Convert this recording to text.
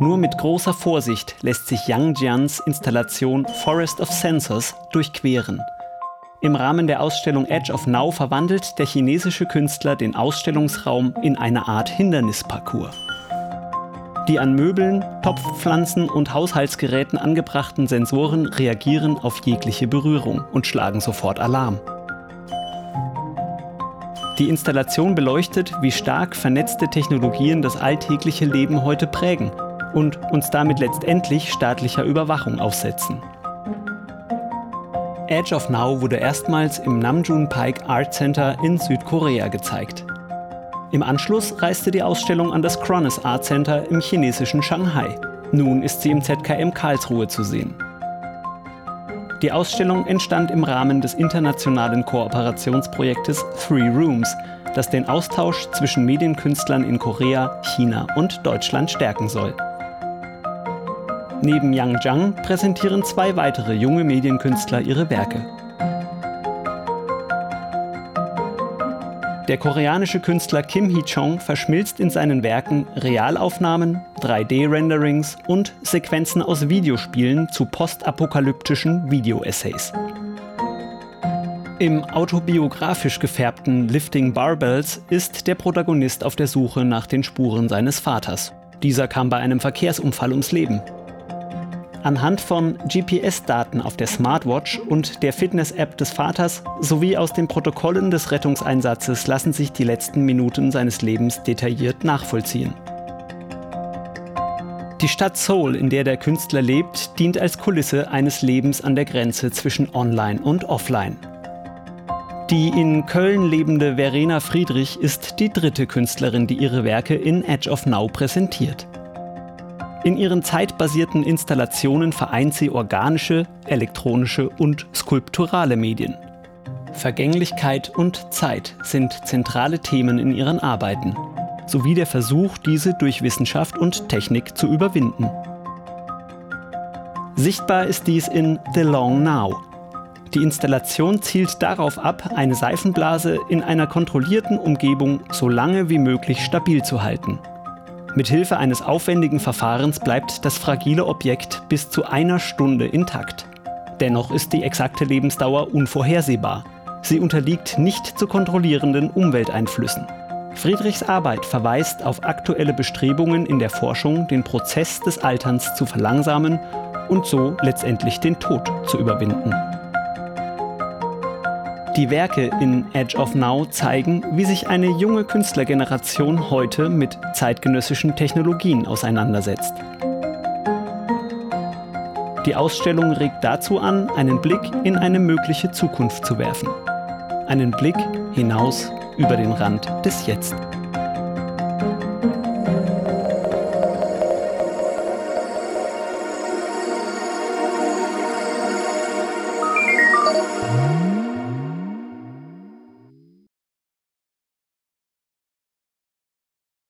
Nur mit großer Vorsicht lässt sich Yang Jians Installation Forest of Sensors durchqueren. Im Rahmen der Ausstellung Edge of Now verwandelt der chinesische Künstler den Ausstellungsraum in eine Art Hindernisparcours. Die an Möbeln, Topfpflanzen und Haushaltsgeräten angebrachten Sensoren reagieren auf jegliche Berührung und schlagen sofort Alarm. Die Installation beleuchtet, wie stark vernetzte Technologien das alltägliche Leben heute prägen und uns damit letztendlich staatlicher Überwachung aussetzen. Edge of Now wurde erstmals im Namjoon Pike Art Center in Südkorea gezeigt. Im Anschluss reiste die Ausstellung an das Kronos Art Center im chinesischen Shanghai. Nun ist sie im ZKM Karlsruhe zu sehen. Die Ausstellung entstand im Rahmen des internationalen Kooperationsprojektes Three Rooms, das den Austausch zwischen Medienkünstlern in Korea, China und Deutschland stärken soll. Neben Yang Zhang präsentieren zwei weitere junge Medienkünstler ihre Werke. Der koreanische Künstler Kim Hee-chong verschmilzt in seinen Werken Realaufnahmen, 3D-Renderings und Sequenzen aus Videospielen zu postapokalyptischen Video-Essays. Im autobiografisch gefärbten Lifting Barbells ist der Protagonist auf der Suche nach den Spuren seines Vaters. Dieser kam bei einem Verkehrsunfall ums Leben. Anhand von GPS-Daten auf der Smartwatch und der Fitness-App des Vaters sowie aus den Protokollen des Rettungseinsatzes lassen sich die letzten Minuten seines Lebens detailliert nachvollziehen. Die Stadt Seoul, in der der Künstler lebt, dient als Kulisse eines Lebens an der Grenze zwischen Online und Offline. Die in Köln lebende Verena Friedrich ist die dritte Künstlerin, die ihre Werke in Edge of Now präsentiert. In ihren zeitbasierten Installationen vereint sie organische, elektronische und skulpturale Medien. Vergänglichkeit und Zeit sind zentrale Themen in ihren Arbeiten, sowie der Versuch, diese durch Wissenschaft und Technik zu überwinden. Sichtbar ist dies in The Long Now. Die Installation zielt darauf ab, eine Seifenblase in einer kontrollierten Umgebung so lange wie möglich stabil zu halten. Mithilfe eines aufwendigen Verfahrens bleibt das fragile Objekt bis zu einer Stunde intakt. Dennoch ist die exakte Lebensdauer unvorhersehbar. Sie unterliegt nicht zu kontrollierenden Umwelteinflüssen. Friedrichs Arbeit verweist auf aktuelle Bestrebungen in der Forschung, den Prozess des Alterns zu verlangsamen und so letztendlich den Tod zu überwinden. Die Werke in Edge of Now zeigen, wie sich eine junge Künstlergeneration heute mit zeitgenössischen Technologien auseinandersetzt. Die Ausstellung regt dazu an, einen Blick in eine mögliche Zukunft zu werfen. Einen Blick hinaus über den Rand des Jetzt.